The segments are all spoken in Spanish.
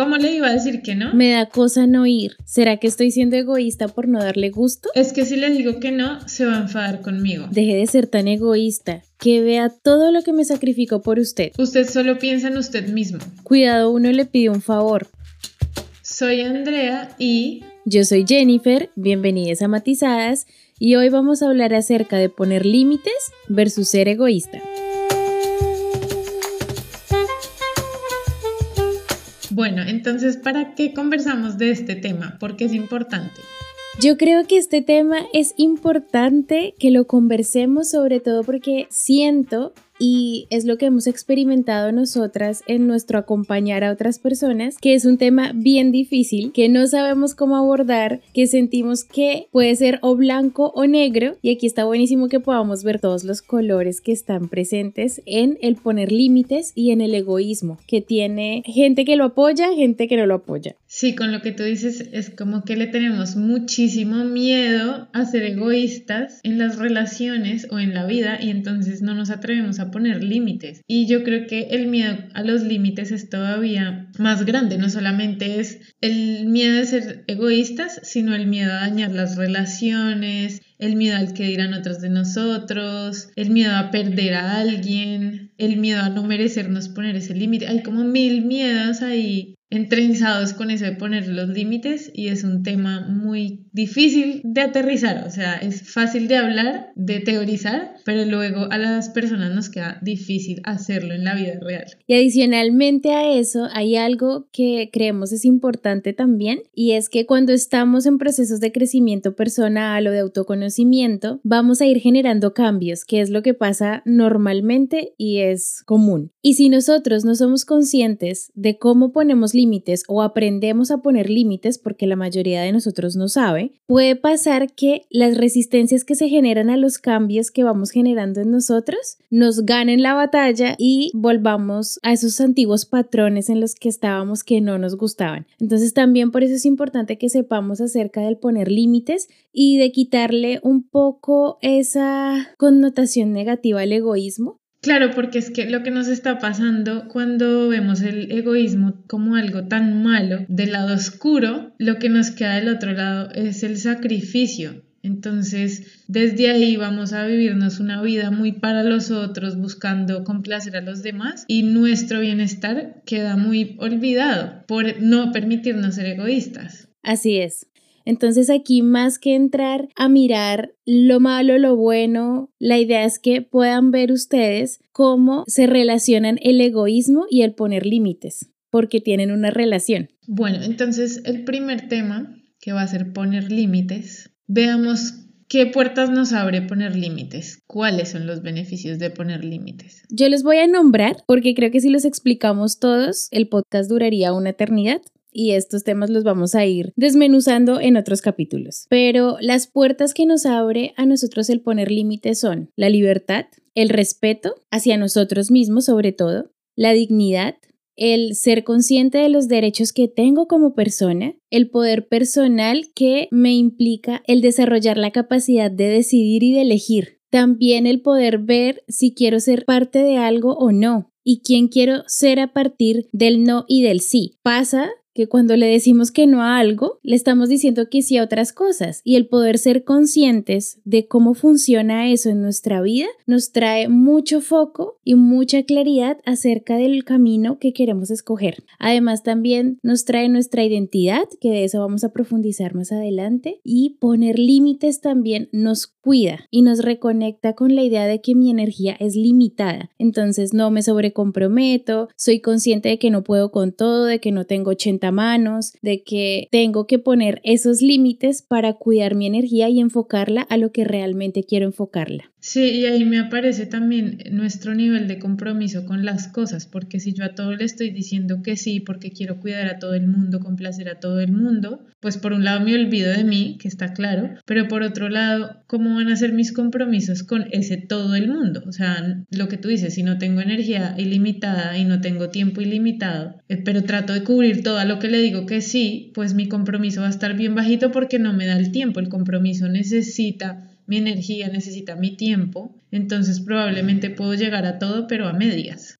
¿Cómo le iba a decir que no? Me da cosa no ir. ¿Será que estoy siendo egoísta por no darle gusto? Es que si le digo que no, se va a enfadar conmigo. Deje de ser tan egoísta. Que vea todo lo que me sacrificó por usted. Usted solo piensa en usted mismo. Cuidado, uno le pide un favor. Soy Andrea y... Yo soy Jennifer, bienvenidas a Matizadas y hoy vamos a hablar acerca de poner límites versus ser egoísta. Bueno, entonces, ¿para qué conversamos de este tema? Porque es importante. Yo creo que este tema es importante que lo conversemos sobre todo porque siento y es lo que hemos experimentado nosotras en nuestro acompañar a otras personas, que es un tema bien difícil, que no sabemos cómo abordar, que sentimos que puede ser o blanco o negro y aquí está buenísimo que podamos ver todos los colores que están presentes en el poner límites y en el egoísmo, que tiene gente que lo apoya, gente que no lo apoya. Sí, con lo que tú dices es como que le tenemos muchísimo miedo a ser egoístas en las relaciones o en la vida y entonces no nos atrevemos a poner límites. Y yo creo que el miedo a los límites es todavía más grande, no solamente es el miedo de ser egoístas, sino el miedo a dañar las relaciones, el miedo al que dirán otros de nosotros, el miedo a perder a alguien, el miedo a no merecernos poner ese límite. Hay como mil miedos ahí entrenzados con eso de poner los límites y es un tema muy difícil de aterrizar, o sea, es fácil de hablar, de teorizar, pero luego a las personas nos queda difícil hacerlo en la vida real. Y adicionalmente a eso hay algo que creemos es importante también y es que cuando estamos en procesos de crecimiento personal o de autoconocimiento, vamos a ir generando cambios, que es lo que pasa normalmente y es común. Y si nosotros no somos conscientes de cómo ponemos límites o aprendemos a poner límites, porque la mayoría de nosotros no sabe, puede pasar que las resistencias que se generan a los cambios que vamos generando en nosotros nos ganen la batalla y volvamos a esos antiguos patrones en los que estábamos que no nos gustaban. Entonces también por eso es importante que sepamos acerca del poner límites y de quitarle un poco esa connotación negativa al egoísmo Claro, porque es que lo que nos está pasando cuando vemos el egoísmo como algo tan malo del lado oscuro, lo que nos queda del otro lado es el sacrificio. Entonces, desde ahí vamos a vivirnos una vida muy para los otros, buscando complacer a los demás y nuestro bienestar queda muy olvidado por no permitirnos ser egoístas. Así es. Entonces aquí más que entrar a mirar lo malo, lo bueno, la idea es que puedan ver ustedes cómo se relacionan el egoísmo y el poner límites, porque tienen una relación. Bueno, entonces el primer tema que va a ser poner límites, veamos ¿Qué puertas nos abre poner límites? ¿Cuáles son los beneficios de poner límites? Yo les voy a nombrar porque creo que si los explicamos todos, el podcast duraría una eternidad y estos temas los vamos a ir desmenuzando en otros capítulos. Pero las puertas que nos abre a nosotros el poner límites son la libertad, el respeto hacia nosotros mismos sobre todo, la dignidad, el ser consciente de los derechos que tengo como persona, el poder personal que me implica el desarrollar la capacidad de decidir y de elegir, también el poder ver si quiero ser parte de algo o no y quién quiero ser a partir del no y del sí. Pasa que cuando le decimos que no a algo, le estamos diciendo que sí a otras cosas y el poder ser conscientes de cómo funciona eso en nuestra vida nos trae mucho foco y mucha claridad acerca del camino que queremos escoger. Además también nos trae nuestra identidad, que de eso vamos a profundizar más adelante, y poner límites también nos cuida y nos reconecta con la idea de que mi energía es limitada. Entonces no me sobrecomprometo, soy consciente de que no puedo con todo, de que no tengo 80 manos, de que tengo que poner esos límites para cuidar mi energía y enfocarla a lo que realmente quiero enfocarla. Sí, y ahí me aparece también nuestro nivel de compromiso con las cosas, porque si yo a todo le estoy diciendo que sí, porque quiero cuidar a todo el mundo, complacer a todo el mundo, pues por un lado me olvido de mí, que está claro, pero por otro lado, ¿cómo van a ser mis compromisos con ese todo el mundo? O sea, lo que tú dices, si no tengo energía ilimitada y no tengo tiempo ilimitado, eh, pero trato de cubrir todo a lo que le digo que sí, pues mi compromiso va a estar bien bajito porque no me da el tiempo, el compromiso necesita mi energía, necesita mi tiempo, entonces probablemente puedo llegar a todo, pero a medias.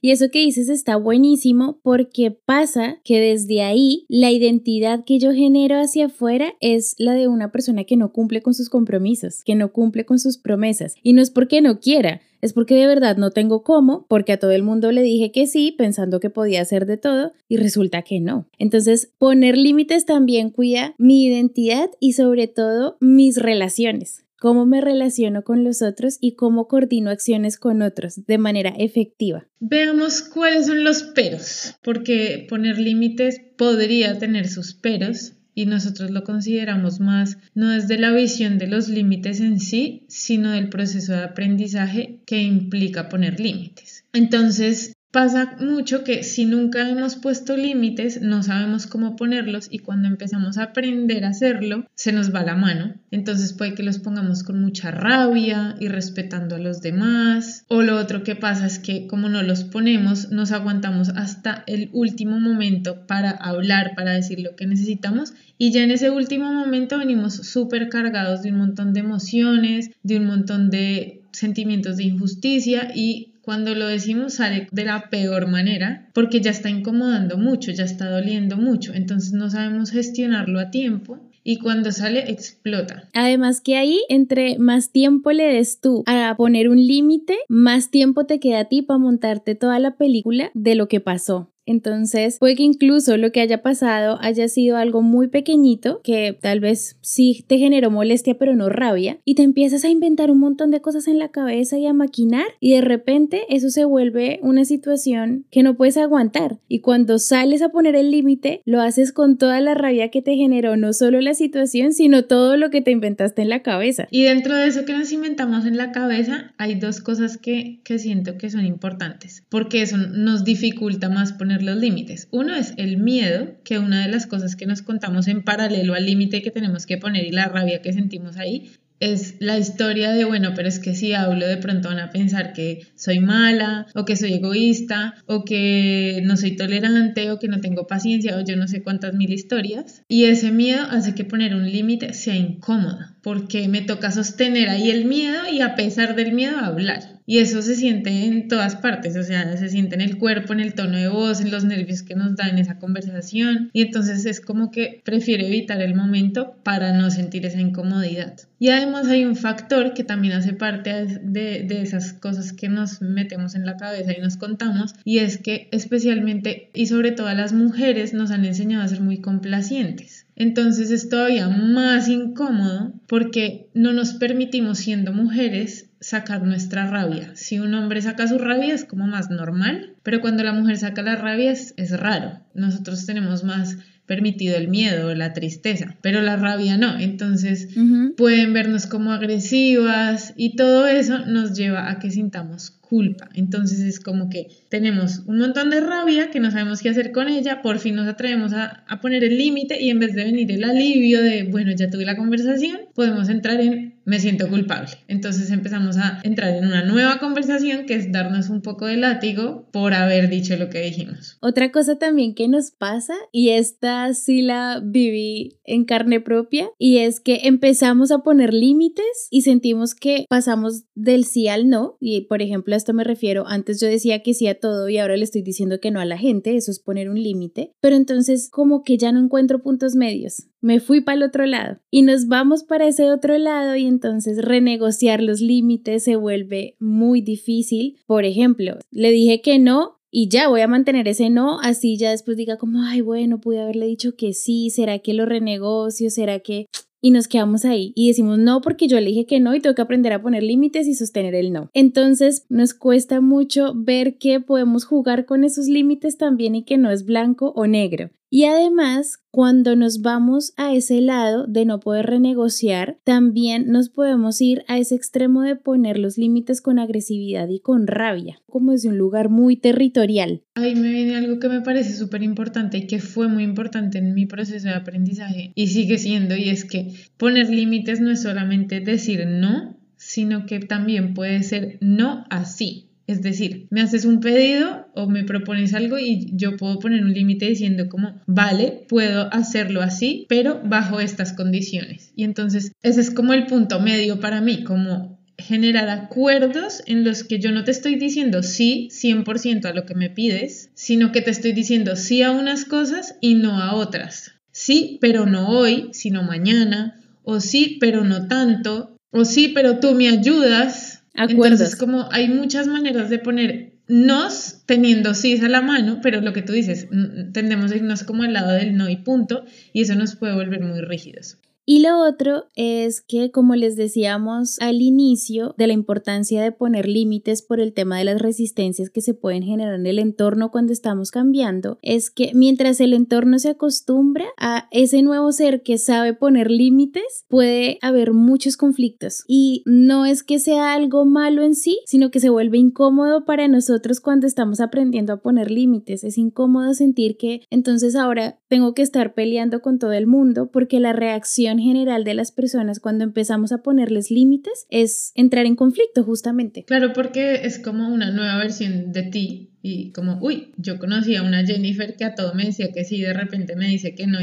Y eso que dices está buenísimo porque pasa que desde ahí la identidad que yo genero hacia afuera es la de una persona que no cumple con sus compromisos, que no cumple con sus promesas. Y no es porque no quiera, es porque de verdad no tengo cómo, porque a todo el mundo le dije que sí, pensando que podía hacer de todo, y resulta que no. Entonces, poner límites también cuida mi identidad y sobre todo mis relaciones cómo me relaciono con los otros y cómo coordino acciones con otros de manera efectiva. Veamos cuáles son los peros, porque poner límites podría tener sus peros y nosotros lo consideramos más no desde la visión de los límites en sí, sino del proceso de aprendizaje que implica poner límites. Entonces, Pasa mucho que si nunca hemos puesto límites, no sabemos cómo ponerlos y cuando empezamos a aprender a hacerlo, se nos va la mano. Entonces puede que los pongamos con mucha rabia y respetando a los demás. O lo otro que pasa es que como no los ponemos, nos aguantamos hasta el último momento para hablar, para decir lo que necesitamos. Y ya en ese último momento venimos súper cargados de un montón de emociones, de un montón de sentimientos de injusticia y cuando lo decimos sale de la peor manera porque ya está incomodando mucho, ya está doliendo mucho, entonces no sabemos gestionarlo a tiempo y cuando sale explota. Además que ahí entre más tiempo le des tú a poner un límite, más tiempo te queda a ti para montarte toda la película de lo que pasó. Entonces, puede que incluso lo que haya pasado haya sido algo muy pequeñito, que tal vez sí te generó molestia, pero no rabia, y te empiezas a inventar un montón de cosas en la cabeza y a maquinar, y de repente eso se vuelve una situación que no puedes aguantar. Y cuando sales a poner el límite, lo haces con toda la rabia que te generó no solo la situación, sino todo lo que te inventaste en la cabeza. Y dentro de eso que nos inventamos en la cabeza, hay dos cosas que, que siento que son importantes, porque eso nos dificulta más poner los límites. Uno es el miedo, que una de las cosas que nos contamos en paralelo al límite que tenemos que poner y la rabia que sentimos ahí, es la historia de, bueno, pero es que si hablo de pronto van a pensar que soy mala o que soy egoísta o que no soy tolerante o que no tengo paciencia o yo no sé cuántas mil historias. Y ese miedo hace que poner un límite sea incómodo porque me toca sostener ahí el miedo y a pesar del miedo hablar. Y eso se siente en todas partes, o sea, se siente en el cuerpo, en el tono de voz, en los nervios que nos da esa conversación. Y entonces es como que prefiero evitar el momento para no sentir esa incomodidad. Y además hay un factor que también hace parte de, de esas cosas que nos metemos en la cabeza y nos contamos, y es que especialmente y sobre todo las mujeres nos han enseñado a ser muy complacientes. Entonces es todavía más incómodo porque no nos permitimos siendo mujeres sacar nuestra rabia. Si un hombre saca su rabia es como más normal, pero cuando la mujer saca la rabia es, raro. Nosotros tenemos más permitido el miedo, la tristeza, pero la rabia no. Entonces pueden vernos como agresivas y todo eso nos lleva a que sintamos culpa. Entonces es como que tenemos un montón de rabia que no sabemos qué hacer con ella, por fin nos atrevemos a, a poner el límite y en vez de venir el alivio de, bueno, ya tuve la conversación, podemos entrar en me siento culpable. Entonces empezamos a entrar en una nueva conversación que es darnos un poco de látigo por haber dicho lo que dijimos. Otra cosa también que nos pasa, y esta sí la viví en carne propia, y es que empezamos a poner límites y sentimos que pasamos del sí al no. Y por ejemplo, a esto me refiero, antes yo decía que sí a todo y ahora le estoy diciendo que no a la gente, eso es poner un límite, pero entonces como que ya no encuentro puntos medios me fui para el otro lado y nos vamos para ese otro lado y entonces renegociar los límites se vuelve muy difícil. Por ejemplo, le dije que no y ya voy a mantener ese no, así ya después diga como, ay, bueno, pude haberle dicho que sí, ¿será que lo renegocio? ¿Será que y nos quedamos ahí y decimos no porque yo le dije que no y tengo que aprender a poner límites y sostener el no. Entonces nos cuesta mucho ver que podemos jugar con esos límites también y que no es blanco o negro. Y además, cuando nos vamos a ese lado de no poder renegociar, también nos podemos ir a ese extremo de poner los límites con agresividad y con rabia, como desde un lugar muy territorial. Ahí me viene algo que me parece súper importante y que fue muy importante en mi proceso de aprendizaje y sigue siendo, y es que poner límites no es solamente decir no, sino que también puede ser no así. Es decir, me haces un pedido o me propones algo y yo puedo poner un límite diciendo como, vale, puedo hacerlo así, pero bajo estas condiciones. Y entonces ese es como el punto medio para mí, como generar acuerdos en los que yo no te estoy diciendo sí 100% a lo que me pides, sino que te estoy diciendo sí a unas cosas y no a otras. Sí, pero no hoy, sino mañana, o sí, pero no tanto, o sí, pero tú me ayudas. Entonces, como hay muchas maneras de poner nos teniendo sí a la mano, pero lo que tú dices, tendemos a irnos como al lado del no y punto, y eso nos puede volver muy rígidos. Y lo otro es que, como les decíamos al inicio, de la importancia de poner límites por el tema de las resistencias que se pueden generar en el entorno cuando estamos cambiando, es que mientras el entorno se acostumbra a ese nuevo ser que sabe poner límites, puede haber muchos conflictos. Y no es que sea algo malo en sí, sino que se vuelve incómodo para nosotros cuando estamos aprendiendo a poner límites. Es incómodo sentir que entonces ahora tengo que estar peleando con todo el mundo porque la reacción general de las personas cuando empezamos a ponerles límites es entrar en conflicto justamente. Claro, porque es como una nueva versión de ti y como, uy, yo conocí a una Jennifer que a todo me decía que sí, de repente me dice que no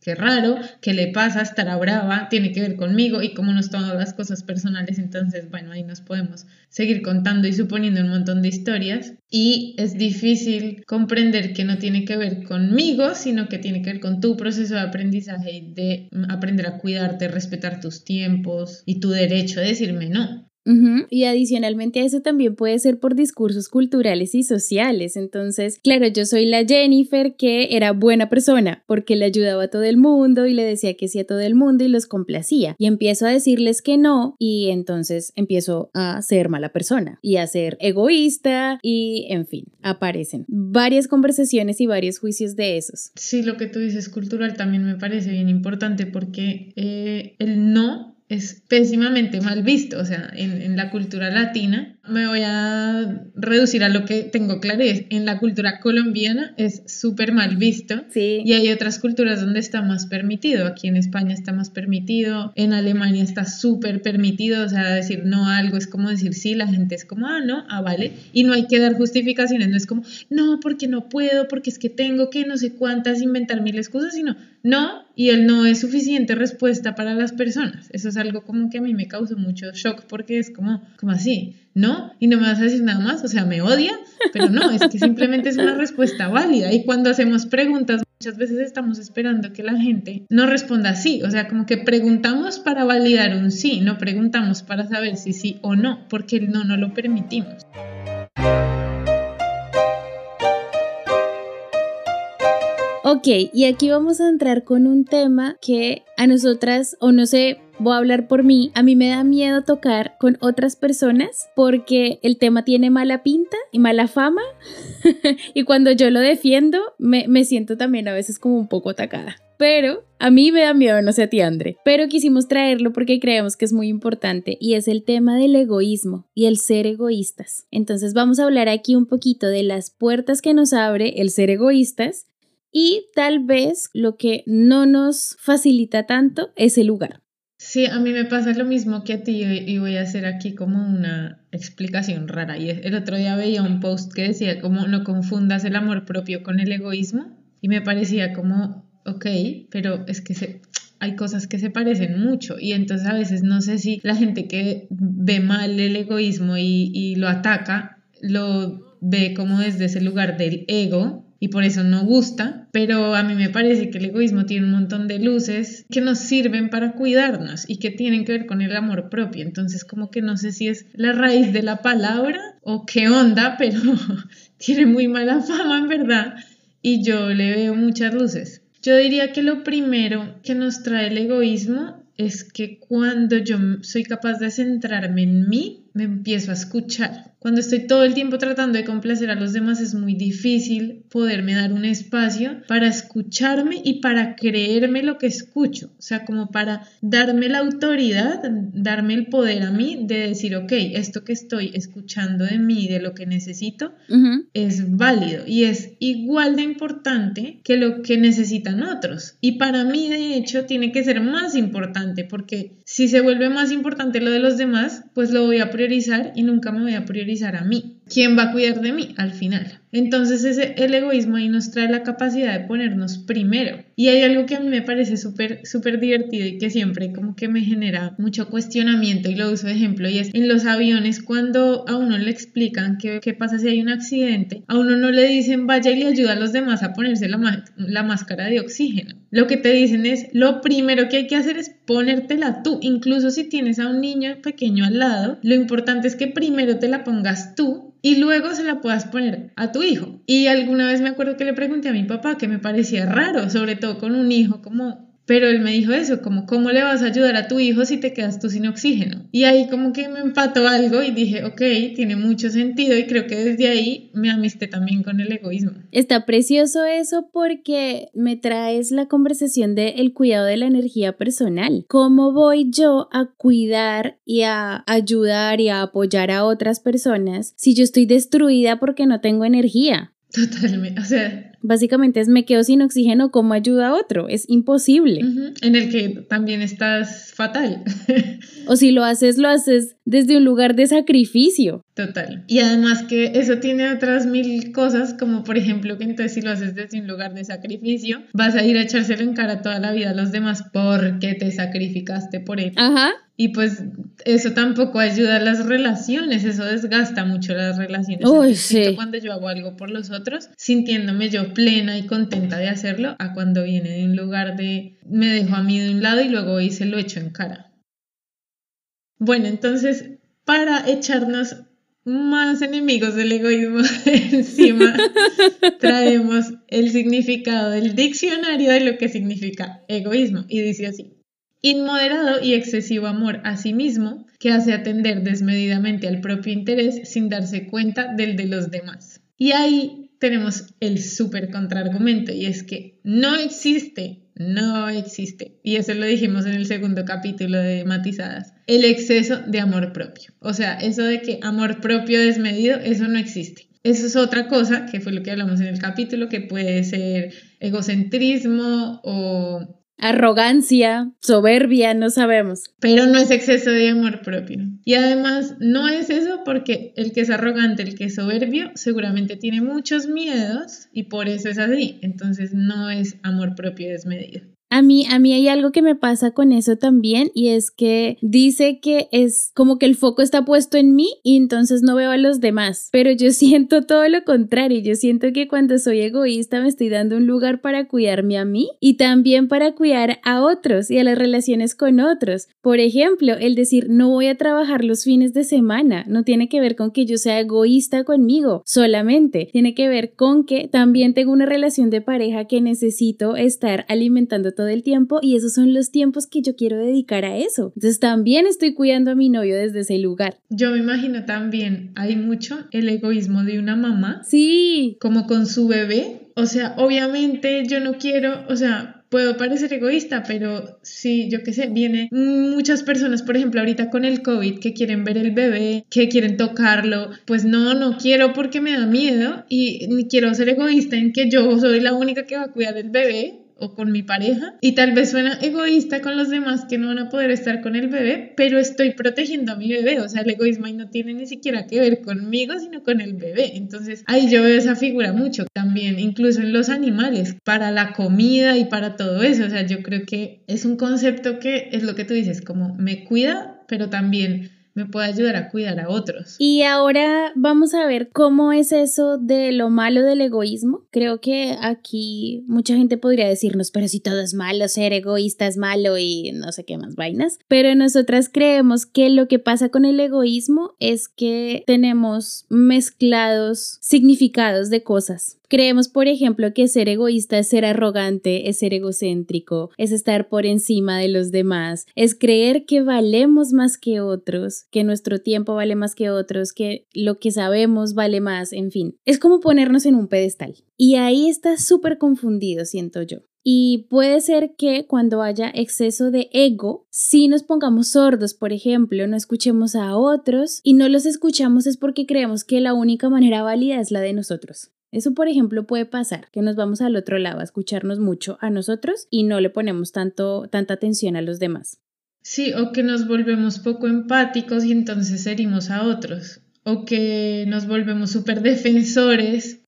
qué raro, qué le pasa, estará brava, tiene que ver conmigo y cómo nos tomamos las cosas personales, entonces, bueno, ahí nos podemos seguir contando y suponiendo un montón de historias. Y es difícil comprender que no tiene que ver conmigo, sino que tiene que ver con tu proceso de aprendizaje y de aprender a cuidarte, respetar tus tiempos y tu derecho a decirme no. Y adicionalmente a eso también puede ser por discursos culturales y sociales. Entonces, claro, yo soy la Jennifer que era buena persona porque le ayudaba a todo el mundo y le decía que sí a todo el mundo y los complacía. Y empiezo a decirles que no y entonces empiezo a ser mala persona y a ser egoísta y, en fin, aparecen varias conversaciones y varios juicios de esos. Sí, lo que tú dices cultural también me parece bien importante porque eh, el no es pésimamente mal visto, o sea, en, en, la cultura latina, me voy a reducir a lo que tengo claro, es en la cultura colombiana es súper mal visto sí. y hay otras culturas donde está más permitido, aquí en España está más permitido, en Alemania está súper permitido, o sea, decir no a algo es como decir sí, la gente es como, ah, no, ah, vale, y no hay que dar justificaciones, no es como, no, porque no puedo, porque es que tengo que no sé cuántas inventar mil excusas, sino, no, y el no es suficiente respuesta para las personas, eso es algo como que a mí me causa mucho shock porque es como, como así, ¿no? Y no me vas a decir nada más, o sea, me odia, pero no, es que simplemente es una respuesta válida. Y cuando hacemos preguntas, muchas veces estamos esperando que la gente no responda sí, o sea, como que preguntamos para validar un sí, no preguntamos para saber si sí o no, porque no no lo permitimos. Ok, y aquí vamos a entrar con un tema que a nosotras, o no sé, voy a hablar por mí, a mí me da miedo tocar con otras personas porque el tema tiene mala pinta y mala fama y cuando yo lo defiendo me, me, siento también a veces como un poco atacada. Pero a mí me da miedo, no sé a pero quisimos traerlo porque creemos que es muy importante y es el tema del egoísmo y el ser egoístas. Entonces vamos a hablar aquí un poquito de las puertas que nos abre el ser egoístas y tal vez lo que no nos facilita tanto es el lugar. Sí, a mí me pasa lo mismo que a ti y voy a hacer aquí como una explicación rara. Y el otro día veía un post que decía como no confundas el amor propio con el egoísmo y me parecía como, ok, pero es que hay cosas que se parecen mucho y entonces a veces no sé si la gente que ve mal el egoísmo y, y lo ataca lo ve como desde ese lugar del ego y por eso no gusta, pero a mí me parece que el egoísmo tiene un montón de luces que nos sirven para cuidarnos y que tienen que ver con el amor propio. Entonces como que no sé si es la raíz de la palabra o qué onda, pero tiene muy mala fama en verdad y yo le veo muchas luces. Yo diría que lo primero que nos trae el egoísmo es que cuando yo soy capaz de centrarme en mí, me empiezo a escuchar. Cuando estoy todo el tiempo tratando de complacer a los demás es muy difícil poderme dar un espacio para escucharme y para creerme lo que escucho. O sea, como para darme la autoridad, darme el poder a mí de decir, ok, esto que estoy escuchando de mí, de lo que necesito, es válido y es igual de importante que lo que necesitan otros. Y para mí, de hecho, tiene que ser más importante porque si se vuelve más importante lo de los demás, pues lo voy a priorizar y nunca me voy a priorizar a mí. ¿quién va a cuidar de mí al final? Entonces ese, el egoísmo ahí nos trae la capacidad de ponernos primero. Y hay algo que a mí me parece súper, súper divertido y que siempre como que me genera mucho cuestionamiento y lo uso de ejemplo y es en los aviones cuando a uno le explican qué, qué pasa si hay un accidente, a uno no le dicen vaya y le ayuda a los demás a ponerse la, la máscara de oxígeno. Lo que te dicen es lo primero que hay que hacer es ponértela tú, incluso si tienes a un niño pequeño al lado, lo importante es que primero te la pongas tú y luego se la puedas poner a tu hijo. Y alguna vez me acuerdo que le pregunté a mi papá que me parecía raro, sobre todo con un hijo como pero él me dijo eso, como, ¿cómo le vas a ayudar a tu hijo si te quedas tú sin oxígeno? Y ahí como que me empató algo y dije, ok, tiene mucho sentido y creo que desde ahí me amisté también con el egoísmo. Está precioso eso porque me traes la conversación de el cuidado de la energía personal. ¿Cómo voy yo a cuidar y a ayudar y a apoyar a otras personas si yo estoy destruida porque no tengo energía? Totalmente, o sea... Básicamente es me quedo sin oxígeno, ¿cómo ayuda a otro? Es imposible. En el que también estás fatal. o si lo haces, lo haces desde un lugar de sacrificio. Total. Y además que eso tiene otras mil cosas, como por ejemplo que entonces si lo haces desde un lugar de sacrificio, vas a ir a echárselo en cara toda la vida a los demás porque te sacrificaste por él. Ajá. Y pues eso tampoco ayuda a las relaciones, eso desgasta mucho las relaciones. Uy, sí. Cuando yo hago algo por los otros, sintiéndome yo plena y contenta de hacerlo, a cuando viene de un lugar de me dejo a mí de un lado y luego se lo echo en cara. Bueno, entonces, para echarnos más enemigos del egoísmo encima, traemos el significado del diccionario de lo que significa egoísmo. Y dice así. Inmoderado y excesivo amor a sí mismo que hace atender desmedidamente al propio interés sin darse cuenta del de los demás. Y ahí tenemos el súper contraargumento y es que no existe, no existe, y eso lo dijimos en el segundo capítulo de Matizadas, el exceso de amor propio. O sea, eso de que amor propio desmedido, eso no existe. Eso es otra cosa, que fue lo que hablamos en el capítulo, que puede ser egocentrismo o arrogancia, soberbia, no sabemos. Pero no es exceso de amor propio. Y además no es eso porque el que es arrogante, el que es soberbio, seguramente tiene muchos miedos y por eso es así. Entonces no es amor propio desmedido. A mí, a mí hay algo que me pasa con eso también y es que dice que es como que el foco está puesto en mí y entonces no veo a los demás, pero yo siento todo lo contrario, yo siento que cuando soy egoísta me estoy dando un lugar para cuidarme a mí y también para cuidar a otros y a las relaciones con otros. Por ejemplo, el decir no voy a trabajar los fines de semana no tiene que ver con que yo sea egoísta conmigo solamente, tiene que ver con que también tengo una relación de pareja que necesito estar alimentando todo el tiempo y esos son los tiempos que yo quiero dedicar a eso. Entonces también estoy cuidando a mi novio desde ese lugar. Yo me imagino también, hay mucho el egoísmo de una mamá. Sí. Como con su bebé. O sea, obviamente yo no quiero, o sea, puedo parecer egoísta, pero sí, yo qué sé, viene muchas personas, por ejemplo, ahorita con el COVID, que quieren ver el bebé, que quieren tocarlo, pues no, no quiero porque me da miedo y ni quiero ser egoísta en que yo soy la única que va a cuidar el bebé o con mi pareja y tal vez suena egoísta con los demás que no van a poder estar con el bebé, pero estoy protegiendo a mi bebé, o sea, el egoísmo ahí no tiene ni siquiera que ver conmigo, sino con el bebé. Entonces, ahí yo veo esa figura mucho. También, incluso en los animales, para la comida y para todo eso, o sea, yo creo que es un concepto que es lo que tú dices, como me cuida, pero también me puede ayudar a cuidar a otros. Y ahora vamos a ver cómo es eso de lo malo del egoísmo. Creo que aquí mucha gente podría decirnos, pero si todo es malo, ser egoísta es malo y no sé qué más vainas. Pero nosotras creemos que lo que pasa con el egoísmo es que tenemos mezclados significados de cosas. Creemos, por ejemplo, que ser egoísta es ser arrogante, es ser egocéntrico, es estar por encima de los demás, es creer que valemos más que otros, que nuestro tiempo vale más que otros, que lo que sabemos vale más, en fin. Es como ponernos en un pedestal. Y ahí está súper confundido, siento yo. Y puede ser que cuando haya exceso de ego, si nos pongamos sordos, por ejemplo, no escuchemos a otros y no los escuchamos es porque creemos que la única manera válida es la de nosotros. Eso, por ejemplo, puede pasar, que nos vamos al otro lado a escucharnos mucho a nosotros y no le ponemos tanto, tanta atención a los demás. Sí, o que nos volvemos poco empáticos y entonces herimos a otros. o que nos volvemos súper defensores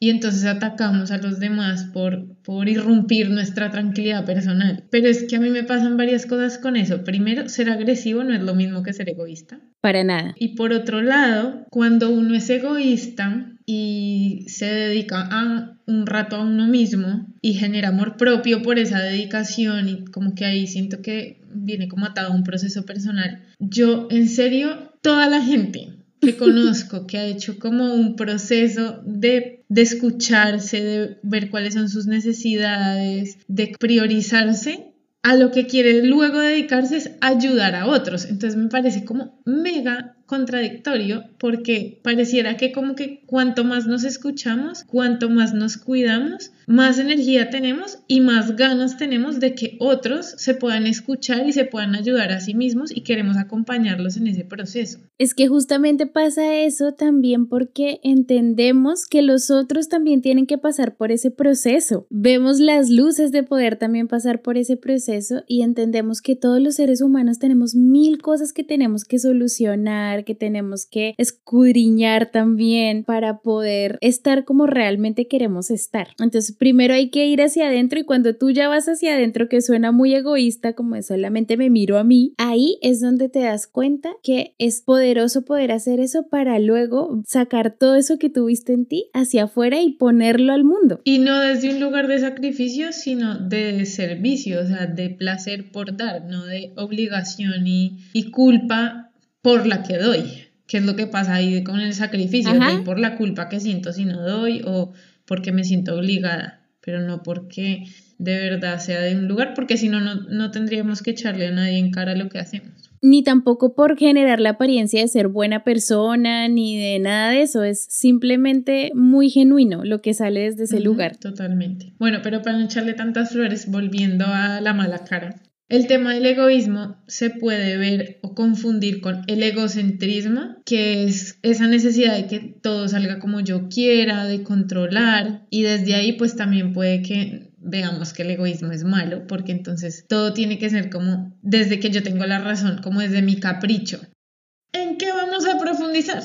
y entonces atacamos a los demás por, por irrumpir nuestra tranquilidad personal. Pero es que a mí me pasan varias cosas con eso. Primero, ser agresivo no es lo mismo que ser egoísta. Para nada. Y por otro lado, cuando uno es egoísta y se dedica a un rato a uno mismo y genera amor propio por esa dedicación y como que ahí siento que viene como atado a un proceso personal. Yo, en serio, toda la gente que conozco que ha hecho como un proceso de, de escucharse, de ver cuáles son sus necesidades, de priorizarse, a lo que quiere luego dedicarse es ayudar a otros. Entonces me parece como mega contradictorio porque pareciera que como que cuanto más nos escuchamos, cuanto más nos cuidamos, más energía tenemos y más ganas tenemos de que otros se puedan escuchar y se puedan ayudar a sí mismos y queremos acompañarlos en ese proceso. Es que justamente pasa eso también porque entendemos que los otros también tienen que pasar por ese proceso. Vemos las luces de poder también pasar por ese proceso y entendemos que todos los seres humanos tenemos mil cosas que tenemos que solucionar que tenemos que escudriñar también para poder estar como realmente queremos estar. Entonces, primero hay que ir hacia adentro y cuando tú ya vas hacia adentro, que suena muy egoísta, como es solamente me miro a mí, ahí es donde te das cuenta que es poderoso poder hacer eso para luego sacar todo eso que tuviste en ti hacia afuera y ponerlo al mundo. Y no desde un lugar de sacrificio, sino de servicio, o sea, de placer por dar, no de obligación y, y culpa por la que doy, que es lo que pasa ahí con el sacrificio, por la culpa que siento si no doy o porque me siento obligada, pero no porque de verdad sea de un lugar, porque si no, no tendríamos que echarle a nadie en cara lo que hacemos. Ni tampoco por generar la apariencia de ser buena persona, ni de nada de eso, es simplemente muy genuino lo que sale desde ese lugar. Totalmente. Bueno, pero para no echarle tantas flores, volviendo a la mala cara, el tema del egoísmo se puede ver o confundir con el egocentrismo, que es esa necesidad de que todo salga como yo quiera, de controlar, y desde ahí pues también puede que veamos que el egoísmo es malo, porque entonces todo tiene que ser como desde que yo tengo la razón, como desde mi capricho. ¿En qué vamos a profundizar?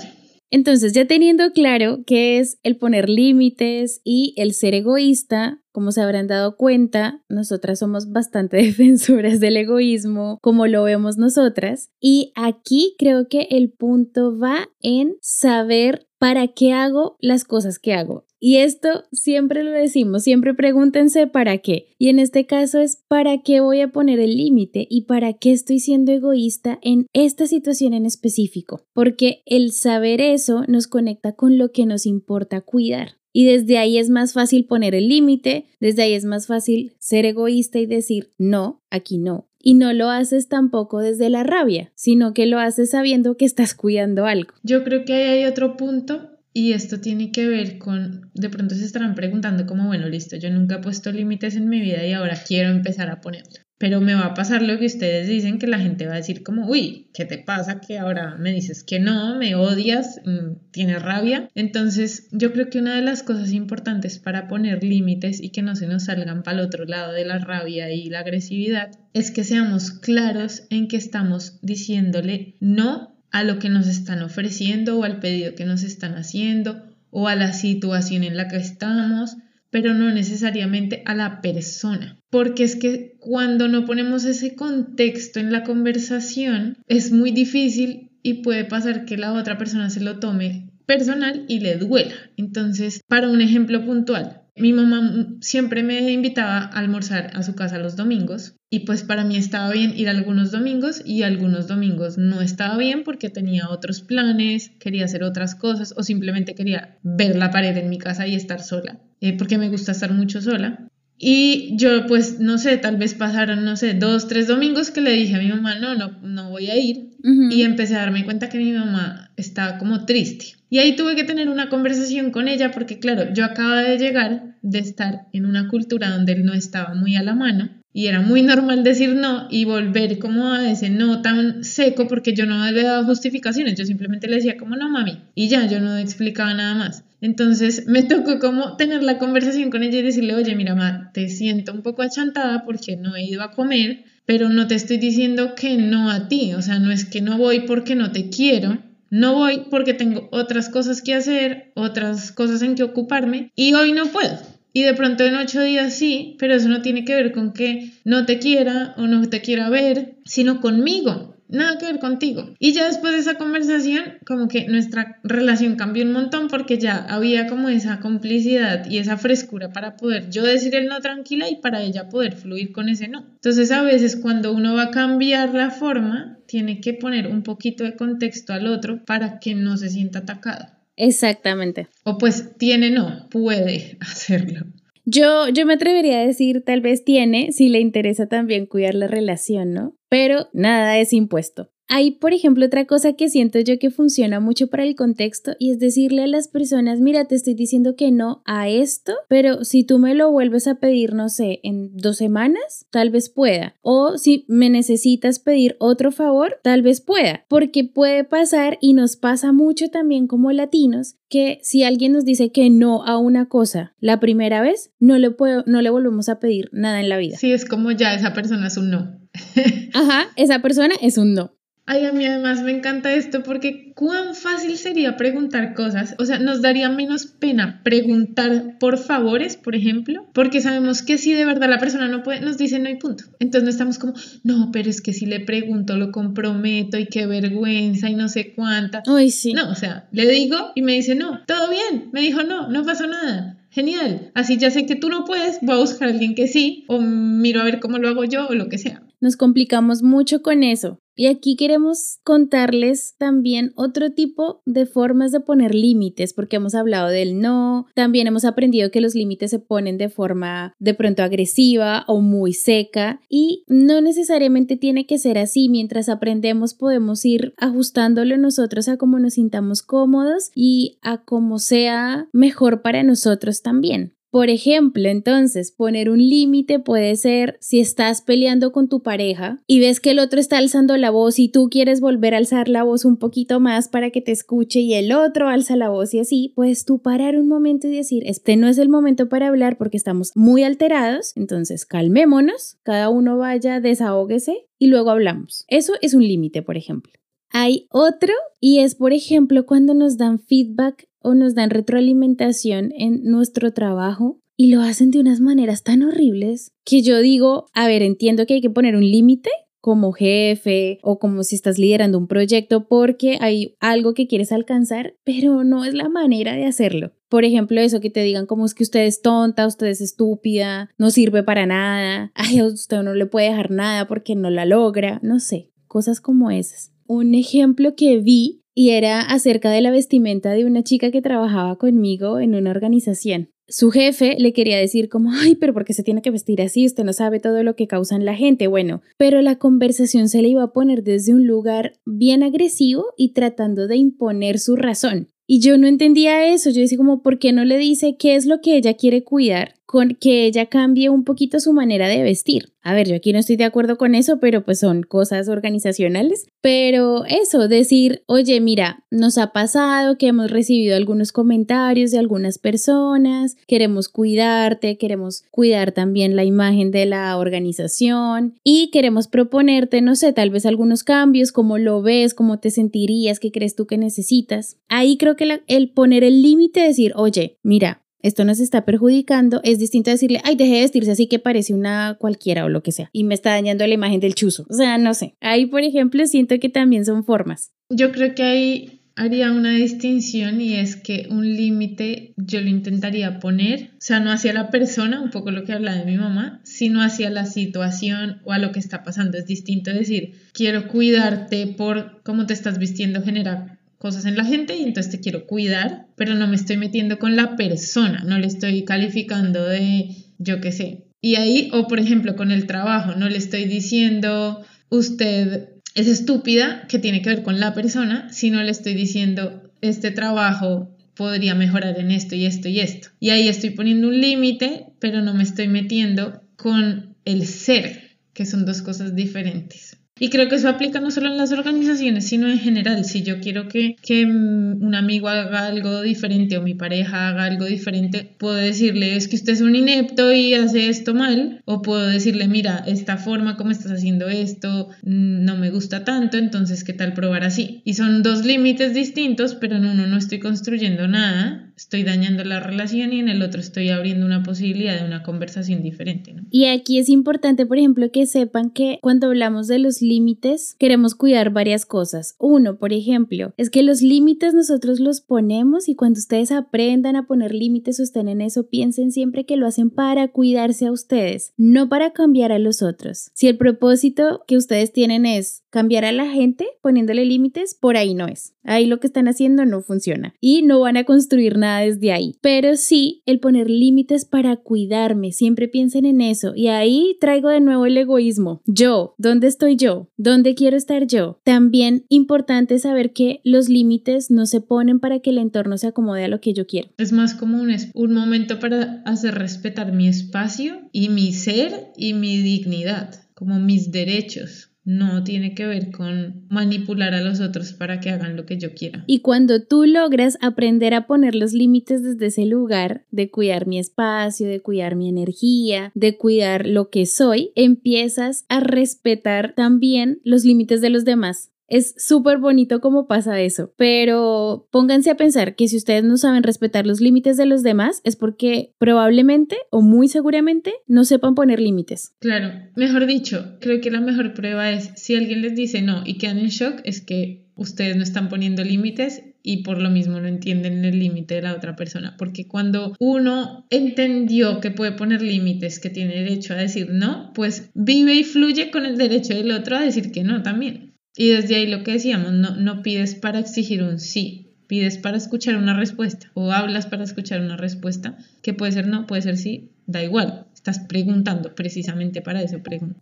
Entonces, ya teniendo claro qué es el poner límites y el ser egoísta, como se habrán dado cuenta, nosotras somos bastante defensoras del egoísmo, como lo vemos nosotras. Y aquí creo que el punto va en saber para qué hago las cosas que hago. Y esto siempre lo decimos, siempre pregúntense para qué. Y en este caso es para qué voy a poner el límite y para qué estoy siendo egoísta en esta situación en específico. Porque el saber eso nos conecta con lo que nos importa cuidar. Y desde ahí es más fácil poner el límite, desde ahí es más fácil ser egoísta y decir, no, aquí no. Y no lo haces tampoco desde la rabia, sino que lo haces sabiendo que estás cuidando algo. Yo creo que ahí hay otro punto y esto tiene que ver con, de pronto se estarán preguntando como, bueno, listo, yo nunca he puesto límites en mi vida y ahora quiero empezar a ponerlo. Pero me va a pasar lo que ustedes dicen, que la gente va a decir como, uy, ¿qué te pasa? Que ahora me dices que no, me odias, mm, tienes rabia. Entonces, yo creo que una de las cosas importantes para poner límites y que no se nos salgan para el otro lado de la rabia y la agresividad es que seamos claros en que estamos diciéndole no a lo que nos están ofreciendo o al pedido que nos están haciendo o a la situación en la que estamos, pero no necesariamente a la persona. Porque es que cuando no ponemos ese contexto en la conversación, es muy difícil y puede pasar que la otra persona se lo tome personal y le duela. Entonces, para un ejemplo puntual, mi mamá siempre me invitaba a almorzar a su casa los domingos y pues para mí estaba bien ir algunos domingos y algunos domingos no estaba bien porque tenía otros planes, quería hacer otras cosas o simplemente quería ver la pared en mi casa y estar sola, eh, porque me gusta estar mucho sola. Y yo pues no sé, tal vez pasaron, no sé, dos, tres domingos que le dije a mi mamá, no, no, no voy a ir. Y empecé a darme cuenta que mi mamá estaba como triste. Y ahí tuve que tener una conversación con ella porque, claro, yo acababa de llegar de estar en una cultura donde él no estaba muy a la mano y era muy normal decir no y volver como a ese no tan seco porque yo no le daba justificaciones, yo simplemente le decía como no mami y ya, yo no explicaba nada más. Entonces me tocó como tener la conversación con ella y decirle, oye, mira, ma, te siento un poco achantada porque no he ido a comer, pero no te estoy diciendo que no a ti, o sea, no es que no voy porque no te quiero, no voy porque tengo otras cosas que hacer, otras cosas en que ocuparme y hoy no puedo. Y de pronto en ocho días sí, pero eso no tiene que ver con que no te quiera o no te quiera ver, sino conmigo nada que ver contigo. Y ya después de esa conversación, como que nuestra relación cambió un montón porque ya había como esa complicidad y esa frescura para poder yo decir el no tranquila y para ella poder fluir con ese no. Entonces a veces cuando uno va a cambiar la forma, tiene que poner un poquito de contexto al otro para que no se sienta atacado. Exactamente. O pues tiene no, puede hacerlo. Yo, yo me atrevería a decir, tal vez tiene, si le interesa también cuidar la relación, ¿no? Pero nada es impuesto. Hay, por ejemplo, otra cosa que siento yo que funciona mucho para el contexto y es decirle a las personas, mira, te estoy diciendo que no a esto, pero si tú me lo vuelves a pedir, no sé, en dos semanas, tal vez pueda. O si me necesitas pedir otro favor, tal vez pueda. Porque puede pasar y nos pasa mucho también como latinos que si alguien nos dice que no a una cosa la primera vez, no le, puedo, no le volvemos a pedir nada en la vida. Sí, es como ya esa persona es un no. Ajá, esa persona es un no. Ay, a mí además me encanta esto porque cuán fácil sería preguntar cosas. O sea, nos daría menos pena preguntar por favores, por ejemplo, porque sabemos que si de verdad la persona no puede, nos dice no hay punto. Entonces no estamos como, no, pero es que si le pregunto lo comprometo y qué vergüenza y no sé cuánta. Ay, sí. No, o sea, le digo y me dice no, todo bien. Me dijo no, no pasó nada. Genial. Así ya sé que tú no puedes, voy a buscar a alguien que sí, o miro a ver cómo lo hago yo o lo que sea. Nos complicamos mucho con eso. Y aquí queremos contarles también otro tipo de formas de poner límites, porque hemos hablado del no, también hemos aprendido que los límites se ponen de forma de pronto agresiva o muy seca y no necesariamente tiene que ser así. Mientras aprendemos podemos ir ajustándolo nosotros a cómo nos sintamos cómodos y a cómo sea mejor para nosotros también. Por ejemplo, entonces, poner un límite puede ser si estás peleando con tu pareja y ves que el otro está alzando la voz y tú quieres volver a alzar la voz un poquito más para que te escuche y el otro alza la voz y así, puedes tú parar un momento y decir, este no es el momento para hablar porque estamos muy alterados, entonces calmémonos, cada uno vaya, desahóguese y luego hablamos. Eso es un límite, por ejemplo. Hay otro y es, por ejemplo, cuando nos dan feedback o nos dan retroalimentación en nuestro trabajo y lo hacen de unas maneras tan horribles que yo digo, a ver, entiendo que hay que poner un límite como jefe o como si estás liderando un proyecto porque hay algo que quieres alcanzar, pero no es la manera de hacerlo. Por ejemplo, eso que te digan como es que usted es tonta, usted es estúpida, no sirve para nada, ay, usted no le puede dejar nada porque no la logra, no sé, cosas como esas. Un ejemplo que vi y era acerca de la vestimenta de una chica que trabajaba conmigo en una organización. Su jefe le quería decir como, ay, pero ¿por qué se tiene que vestir así? Usted no sabe todo lo que causan la gente. Bueno, pero la conversación se le iba a poner desde un lugar bien agresivo y tratando de imponer su razón. Y yo no entendía eso, yo decía como, ¿por qué no le dice qué es lo que ella quiere cuidar? Con que ella cambie un poquito su manera de vestir. A ver, yo aquí no estoy de acuerdo con eso, pero pues son cosas organizacionales. Pero eso, decir, oye, mira, nos ha pasado que hemos recibido algunos comentarios de algunas personas, queremos cuidarte, queremos cuidar también la imagen de la organización y queremos proponerte, no sé, tal vez algunos cambios, cómo lo ves, cómo te sentirías, qué crees tú que necesitas. Ahí creo que el poner el límite, decir, oye, mira, esto nos está perjudicando, es distinto decirle, ay, deje de vestirse así que parece una cualquiera o lo que sea, y me está dañando la imagen del chuzo. O sea, no sé. Ahí, por ejemplo, siento que también son formas. Yo creo que ahí haría una distinción y es que un límite yo lo intentaría poner, o sea, no hacia la persona, un poco lo que habla de mi mamá, sino hacia la situación o a lo que está pasando. Es distinto decir, quiero cuidarte por cómo te estás vistiendo, genera cosas en la gente y entonces te quiero cuidar, pero no me estoy metiendo con la persona, no le estoy calificando de yo qué sé. Y ahí, o por ejemplo con el trabajo, no le estoy diciendo usted es estúpida, que tiene que ver con la persona, sino le estoy diciendo este trabajo podría mejorar en esto y esto y esto. Y ahí estoy poniendo un límite, pero no me estoy metiendo con el ser, que son dos cosas diferentes. Y creo que eso aplica no solo en las organizaciones, sino en general. Si yo quiero que, que un amigo haga algo diferente o mi pareja haga algo diferente, puedo decirle, es que usted es un inepto y hace esto mal. O puedo decirle, mira, esta forma como estás haciendo esto mm, no me gusta tanto, entonces, ¿qué tal probar así? Y son dos límites distintos, pero en uno no estoy construyendo nada estoy dañando la relación y en el otro estoy abriendo una posibilidad de una conversación diferente. Y aquí es importante, por ejemplo, que sepan que cuando hablamos de los límites, queremos cuidar varias cosas. Uno, por ejemplo, es que los límites nosotros los ponemos y cuando ustedes aprendan a poner límites o estén en eso, piensen siempre que lo hacen para cuidarse a ustedes, no para cambiar a los otros. Si el propósito que ustedes tienen es cambiar a la gente poniéndole límites, por ahí no es. Ahí lo que están haciendo no funciona y no van a construir nada desde ahí. Pero sí, el poner límites para cuidarme, siempre piensen en eso. Y ahí traigo de nuevo el egoísmo. Yo, ¿dónde estoy yo? ¿Dónde quiero estar yo? También importante saber que los límites no se ponen para que el entorno se acomode a lo que yo quiero. Es más como un, un momento para hacer respetar mi espacio y mi ser y mi dignidad, como mis derechos no tiene que ver con manipular a los otros para que hagan lo que yo quiera. Y cuando tú logras aprender a poner los límites desde ese lugar de cuidar mi espacio, de cuidar mi energía, de cuidar lo que soy, empiezas a respetar también los límites de los demás. Es súper bonito cómo pasa eso, pero pónganse a pensar que si ustedes no saben respetar los límites de los demás es porque probablemente o muy seguramente no sepan poner límites. Claro, mejor dicho, creo que la mejor prueba es si alguien les dice no y quedan en shock es que ustedes no están poniendo límites y por lo mismo no entienden el límite de la otra persona. Porque cuando uno entendió que puede poner límites, que tiene derecho a decir no, pues vive y fluye con el derecho del otro a decir que no también. Y desde ahí lo que decíamos, no, no pides para exigir un sí, pides para escuchar una respuesta o hablas para escuchar una respuesta, que puede ser no, puede ser sí, da igual, estás preguntando precisamente para eso pregunta.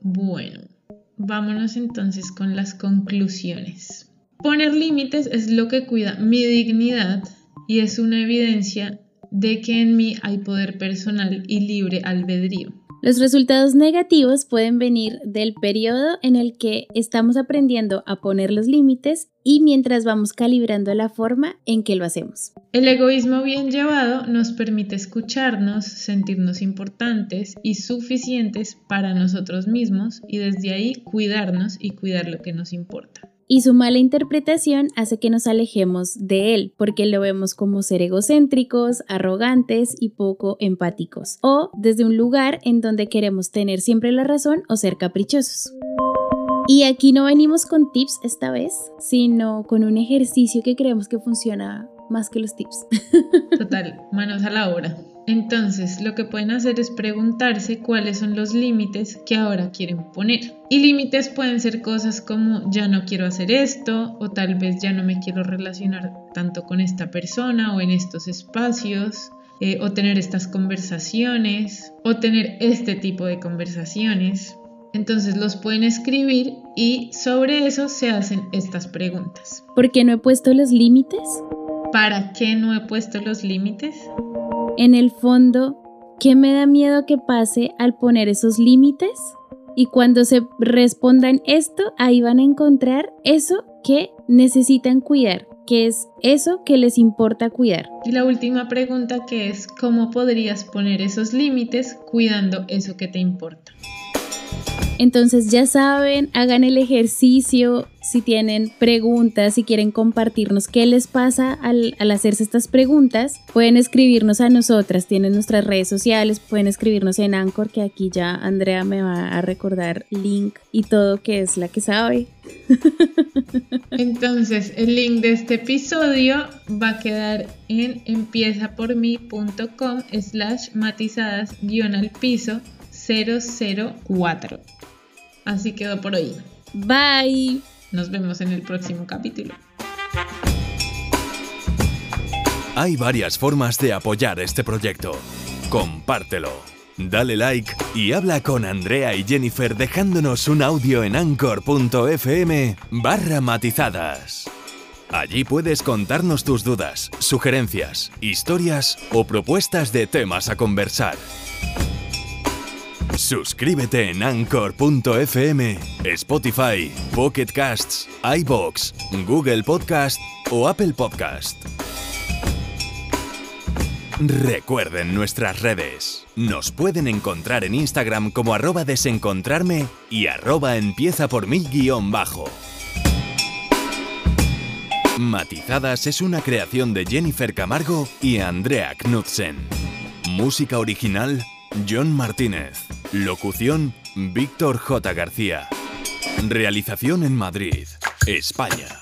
Bueno, vámonos entonces con las conclusiones. Poner límites es lo que cuida mi dignidad y es una evidencia de que en mí hay poder personal y libre albedrío. Los resultados negativos pueden venir del periodo en el que estamos aprendiendo a poner los límites y mientras vamos calibrando la forma en que lo hacemos. El egoísmo bien llevado nos permite escucharnos, sentirnos importantes y suficientes para nosotros mismos y desde ahí cuidarnos y cuidar lo que nos importa y su mala interpretación hace que nos alejemos de él porque lo vemos como ser egocéntricos, arrogantes y poco empáticos o desde un lugar en donde queremos tener siempre la razón o ser caprichosos. Y aquí no venimos con tips esta vez, sino con un ejercicio que creemos que funciona más que los tips. Total, manos a la obra. Entonces, lo que pueden hacer es preguntarse cuáles son los límites que ahora quieren poner. Y límites pueden ser cosas como ya no quiero hacer esto o tal vez ya no me quiero relacionar tanto con esta persona o en estos espacios. Eh, o tener estas conversaciones o tener este tipo de conversaciones. Entonces los pueden escribir y sobre eso se hacen estas preguntas. ¿Por qué no he puesto los límites? ¿Para qué no he puesto los límites? En el fondo, ¿qué me da miedo que pase al poner esos límites? Y cuando se respondan esto, ahí van a encontrar eso que necesitan cuidar, que es eso que les importa cuidar. Y la última pregunta que es, ¿cómo podrías poner esos límites cuidando eso que te importa? Entonces ya saben, hagan el ejercicio, si tienen preguntas, si quieren compartirnos qué les pasa al, hacerse estas preguntas, pueden escribirnos a nosotras, tienen nuestras redes sociales, pueden escribirnos en Anchor, que aquí ya Andrea me va a recordar link y todo que es la que sabe. Entonces, el link de este episodio va a quedar en empiezapormi.com slash matizadas guion al piso 004. Así quedó por hoy. Bye. Nos vemos en el próximo capítulo. Hay varias formas de apoyar este proyecto. Compártelo, dale like y habla con Andrea y Jennifer dejándonos un audio en anchor.fm barra matizadas. Allí puedes contarnos tus dudas, sugerencias, historias o propuestas de temas a conversar. Suscríbete en anchor.fm, Spotify, Pocket Casts, iBox, Google Podcast o Apple Podcast. Recuerden nuestras redes. Nos pueden encontrar en Instagram como arroba desencontrarme y arroba empieza por mí guion bajo. Matizadas es una creación de Jennifer Camargo y Andrea Knudsen. Música original, John Martínez. Locución, Víctor J. García. Realización en Madrid, España.